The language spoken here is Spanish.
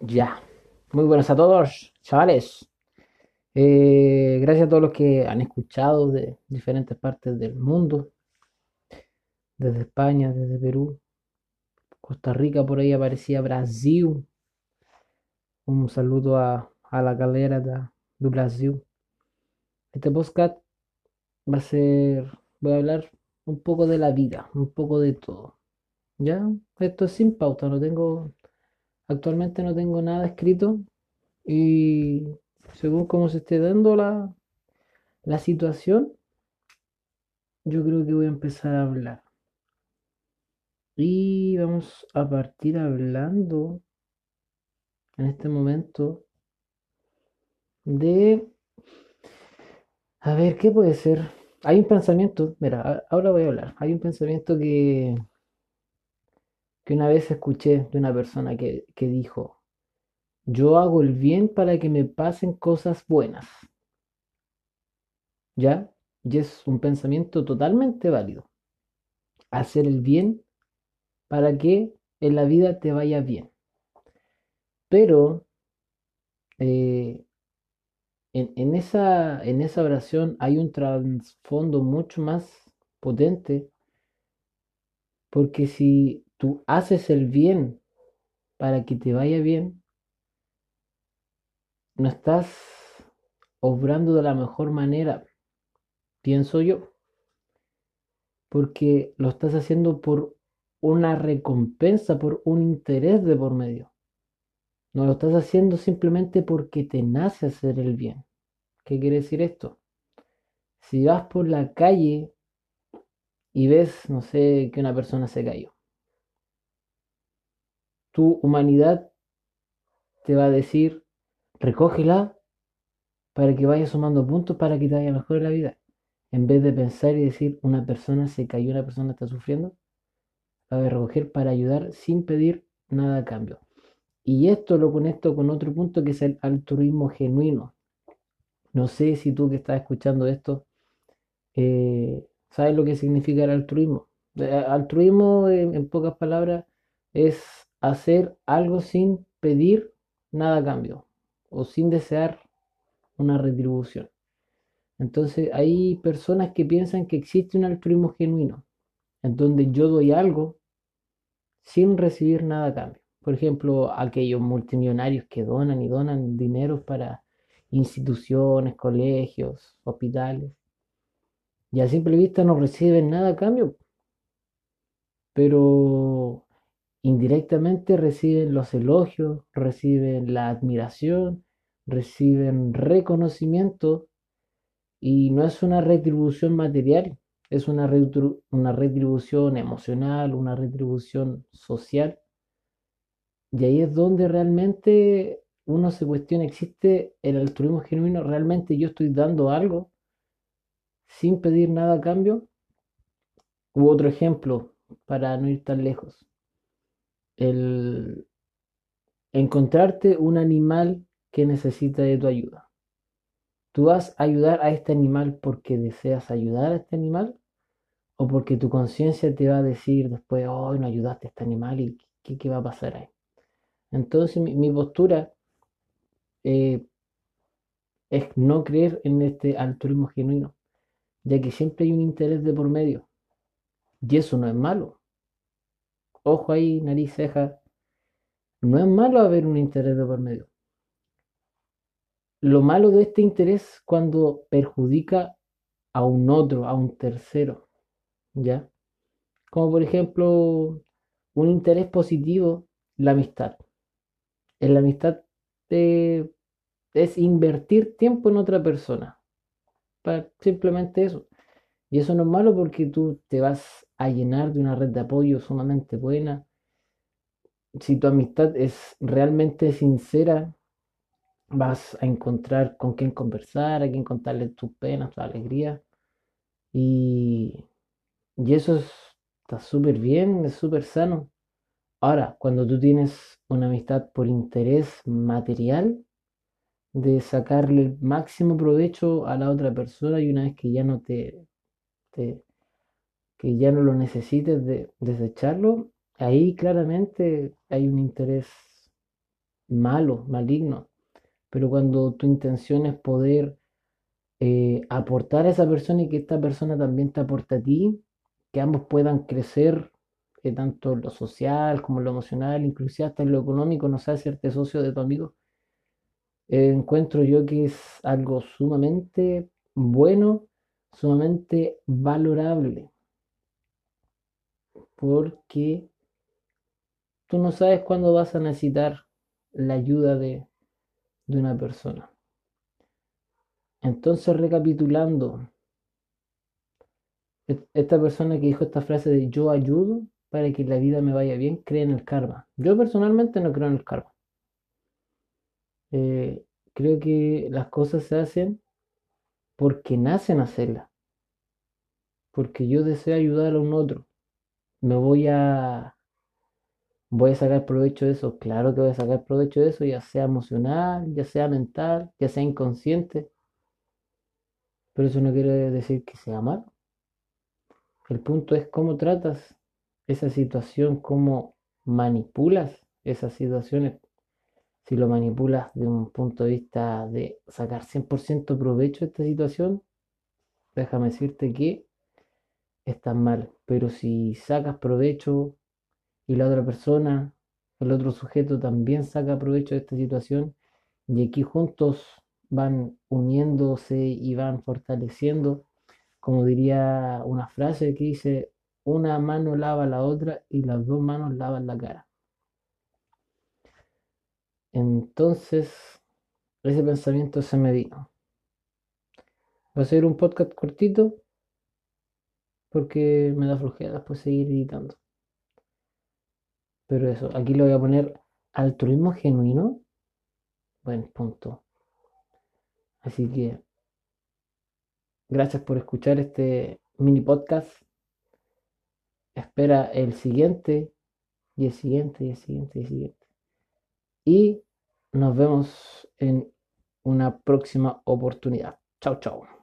Ya. Muy buenas a todos, chavales. Eh, gracias a todos los que han escuchado de diferentes partes del mundo, desde España, desde Perú, Costa Rica, por ahí aparecía Brasil. Un saludo a, la galera de, do Brasil. Este podcast va a ser, voy a hablar un poco de la vida, un poco de todo. ¿Ya? Esto es sin pauta, no tengo, actualmente no tengo nada escrito y según cómo se esté dando la, la situación, yo creo que voy a empezar a hablar. Y vamos a partir hablando en este momento de... A ver, ¿qué puede ser? Hay un pensamiento, mira, ahora voy a hablar. Hay un pensamiento que, que una vez escuché de una persona que, que dijo, yo hago el bien para que me pasen cosas buenas, ¿ya? Y es un pensamiento totalmente válido. Hacer el bien para que en la vida te vaya bien. Pero eh, en, esa, en esa oración hay un trasfondo mucho más potente, porque si tú haces el bien para que te vaya bien, no estás obrando de la mejor manera, pienso yo, porque lo estás haciendo por una recompensa, por un interés de por medio. No lo estás haciendo simplemente porque te nace hacer el bien. ¿Qué quiere decir esto? Si vas por la calle y ves, no sé, que una persona se cayó, tu humanidad te va a decir, recógela para que vayas sumando puntos para que te vaya mejor en la vida. En vez de pensar y decir, una persona se cayó, una persona está sufriendo, la voy a recoger para ayudar sin pedir nada a cambio. Y esto lo conecto con otro punto que es el altruismo genuino. No sé si tú que estás escuchando esto, eh, sabes lo que significa el altruismo. Eh, altruismo, en, en pocas palabras, es hacer algo sin pedir nada a cambio o sin desear una retribución. Entonces hay personas que piensan que existe un altruismo genuino, en donde yo doy algo sin recibir nada a cambio. Por ejemplo, aquellos multimillonarios que donan y donan dinero para instituciones, colegios, hospitales, y a simple vista no reciben nada a cambio, pero indirectamente reciben los elogios, reciben la admiración, reciben reconocimiento y no es una retribución material, es una, una retribución emocional, una retribución social. Y ahí es donde realmente uno se cuestiona, ¿existe el altruismo genuino? ¿Realmente yo estoy dando algo sin pedir nada a cambio? U otro ejemplo, para no ir tan lejos, el encontrarte un animal que necesita de tu ayuda. ¿Tú vas a ayudar a este animal porque deseas ayudar a este animal? ¿O porque tu conciencia te va a decir después, oh, no ayudaste a este animal y qué, qué va a pasar ahí? Entonces mi, mi postura eh, es no creer en este altruismo genuino, ya que siempre hay un interés de por medio. Y eso no es malo. Ojo ahí, nariz, ceja. No es malo haber un interés de por medio. Lo malo de este interés cuando perjudica a un otro, a un tercero, ¿ya? Como por ejemplo, un interés positivo, la amistad. En la amistad eh, es invertir tiempo en otra persona. Para simplemente eso. Y eso no es malo porque tú te vas a llenar de una red de apoyo sumamente buena. Si tu amistad es realmente sincera, vas a encontrar con quién conversar, a quién contarle tus penas, tus alegrías. Y, y eso es- está súper bien, es súper sano. Ahora, cuando tú tienes una amistad por interés material, de sacarle el máximo provecho a la otra persona y una vez que ya no te, que ya no lo necesites de desecharlo, ahí claramente hay un interés malo, maligno. Pero cuando tu intención es poder eh, aportar a esa persona y que esta persona también te aporte a ti, que ambos puedan crecer, eh, tanto lo social como lo emocional, inclusive hasta en lo económico, no sé, hacerte socio de tu amigo, eh, encuentro yo que es algo sumamente bueno, sumamente valorable, porque tú no sabes cuándo vas a necesitar la ayuda de, de una persona. Entonces, recapitulando, esta persona que dijo esta frase de yo ayudo para que la vida me vaya bien, cree en el karma. Yo personalmente no creo en el karma. Eh, creo que las cosas se hacen porque nacen a hacerlas. Porque yo deseo ayudar a un otro. Me voy a voy a sacar provecho de eso. Claro que voy a sacar provecho de eso, ya sea emocional, ya sea mental, ya sea inconsciente. Pero eso no quiere decir que sea malo. El punto es cómo tratas esa situación, cómo manipulas esas situaciones. Si lo manipulas de un punto de vista de sacar 100% provecho de esta situación, déjame decirte que estás mal. Pero si sacas provecho y la otra persona, el otro sujeto también saca provecho de esta situación y aquí juntos van uniéndose y van fortaleciendo, como diría una frase que dice, una mano lava la otra y las dos manos lavan la cara. Entonces, ese pensamiento se me vino. Va a ser un podcast cortito porque me da flojera después seguir editando. Pero eso, aquí le voy a poner altruismo genuino. Buen punto. Así que gracias por escuchar este mini podcast. Espera el siguiente y el siguiente y el siguiente y el siguiente. Y nos vemos en una próxima oportunidad. Chao, chao.